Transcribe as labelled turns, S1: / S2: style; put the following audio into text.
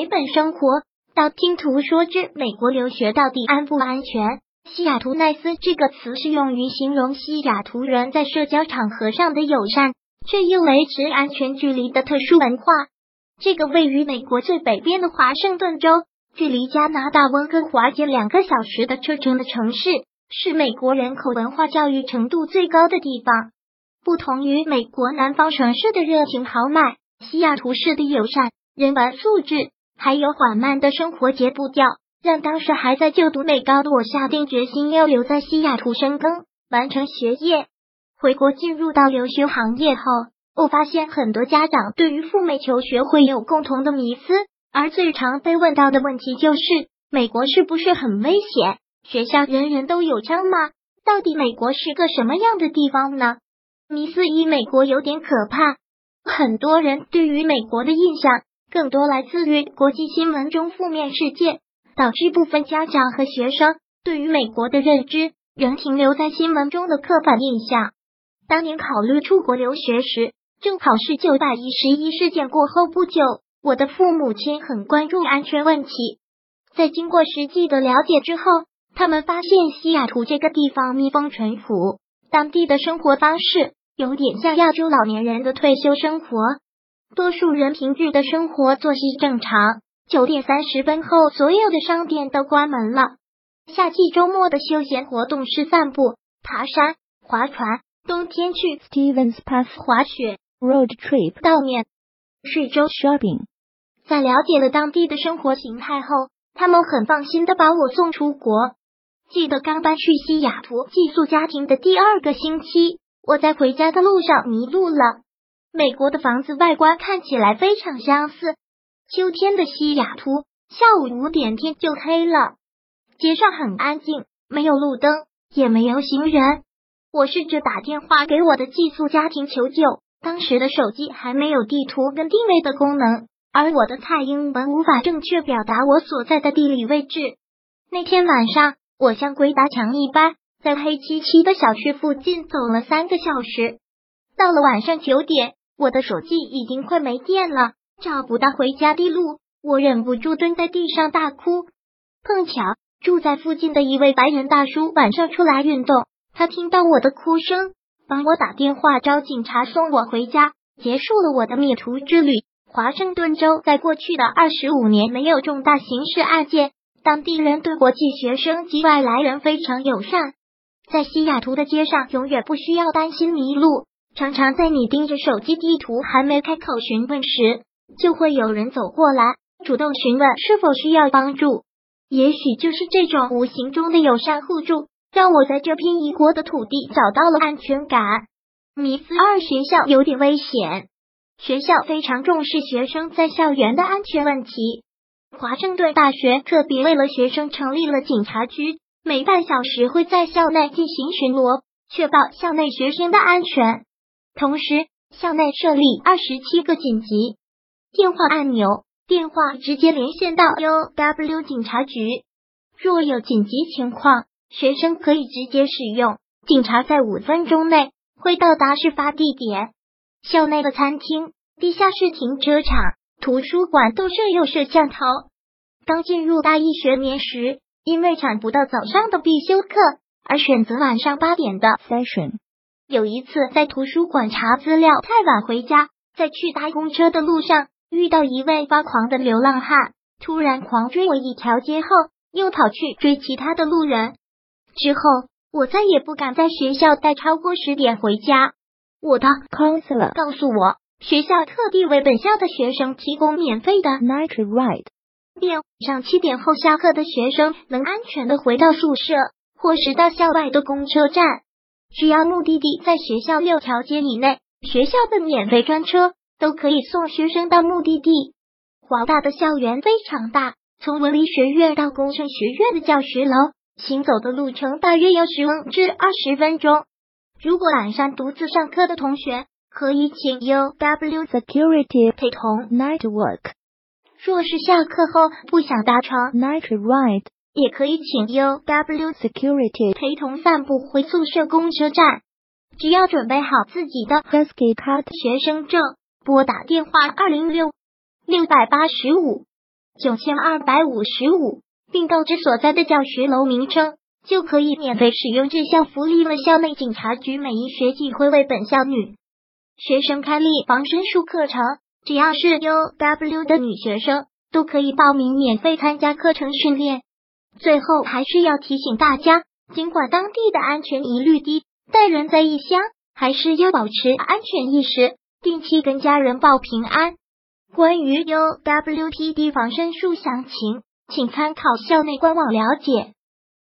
S1: 美本生活。道听途说之美国留学到底安不安全？西雅图奈斯这个词是用于形容西雅图人在社交场合上的友善，却又维持安全距离的特殊文化。这个位于美国最北边的华盛顿州，距离加拿大温哥华仅两个小时的车程的城市，是美国人口文化教育程度最高的地方。不同于美国南方城市的热情豪迈，西雅图市的友善、人文素质，还有缓慢的生活节步调，让当时还在就读美高的我下定决心要留在西雅图深耕，完成学业。回国进入到留学行业后，我发现很多家长对于赴美求学会有共同的迷思，而最常被问到的问题就是：美国是不是很危险？学校人人都有枪吗？到底美国是个什么样的地方呢？迷思一，美国有点可怕。很多人对于美国的印象更多来自于国际新闻中负面事件，导致部分家长和学生对于美国的认知仍停留在新闻中的刻板印象。当年考虑出国留学时，正好是九百一十一事件过后不久，我的父母亲很关注安全问题。在经过实际的了解之后，他们发现西雅图这个地方密封淳朴，当地的生活方式。有点像亚洲老年人的退休生活，多数人平日的生活作息正常。九点三十分后，所有的商店都关门了。夏季周末的休闲活动是散步、爬山、划船；冬天去
S2: Stevens Pass
S1: 滑雪、
S2: road trip
S1: 悼念、睡州
S2: shopping。
S1: 在了解了当地的生活形态后，他们很放心的把我送出国。记得刚搬去西雅图寄宿家庭的第二个星期。我在回家的路上迷路了。美国的房子外观看起来非常相似。秋天的西雅图，下午五点天就黑了，街上很安静，没有路灯，也没有行人。我试着打电话给我的寄宿家庭求救，当时的手机还没有地图跟定位的功能，而我的蔡英文无法正确表达我所在的地理位置。那天晚上，我像鬼打墙一般。在黑漆漆的小区附近走了三个小时，到了晚上九点，我的手机已经快没电了，找不到回家的路，我忍不住蹲在地上大哭。碰巧住在附近的一位白人大叔晚上出来运动，他听到我的哭声，帮我打电话找警察送我回家，结束了我的灭途之旅。华盛顿州在过去的二十五年没有重大刑事案件，当地人对国际学生及外来人非常友善。在西雅图的街上，永远不需要担心迷路。常常在你盯着手机地图还没开口询问时，就会有人走过来，主动询问是否需要帮助。也许就是这种无形中的友善互助，让我在这片异国的土地找到了安全感。迷思二：学校有点危险。学校非常重视学生在校园的安全问题。华盛顿大学特别为了学生成立了警察局。每半小时会在校内进行巡逻，确保校内学生的安全。同时，校内设立二十七个紧急电话按钮，电话直接连线到 UW 警察局。若有紧急情况，学生可以直接使用，警察在五分钟内会到达事发地点。校内的餐厅、地下室停车场、图书馆都设有摄像头。刚进入大一学年时。因为抢不到早上的必修课，而选择晚上八点的
S2: session。
S1: 有一次在图书馆查资料，太晚回家，在去搭公车的路上遇到一位发狂的流浪汉，突然狂追我一条街后，又跑去追其他的路人。之后我再也不敢在学校待超过十点回家。我的
S2: counselor
S1: 告诉我，学校特地为本校的学生提供免费的
S2: night ride。
S1: 晚上七点后下课的学生能安全的回到宿舍，或是到校外的公车站。只要目的地在学校六条街以内，学校的免费专车都可以送学生到目的地。华大的校园非常大，从文理学院到工程学院的教学楼，行走的路程大约要十五至二十分钟。如果晚上独自上课的同学，可以请 U W
S2: security
S1: 陪同
S2: night work。
S1: 若是下课后不想搭乘
S2: night ride，
S1: 也可以请 U W
S2: security
S1: 陪同散步回宿舍公车站。只要准备好自己的
S2: husky card
S1: 学生证，拨打电话二零六六百八十五九千二百五十五，并告知所在的教学楼名称，就可以免费使用这项福利了。校内警察局每一学季会为本校女学生开立防身术课程，只要是 UW 的女学生都可以报名免费参加课程训练。最后还是要提醒大家，尽管当地的安全疑虑低，但人在异乡还是要保持安全意识，定期跟家人报平安。关于 UWPD 防身术详情，请参考校内官网了解。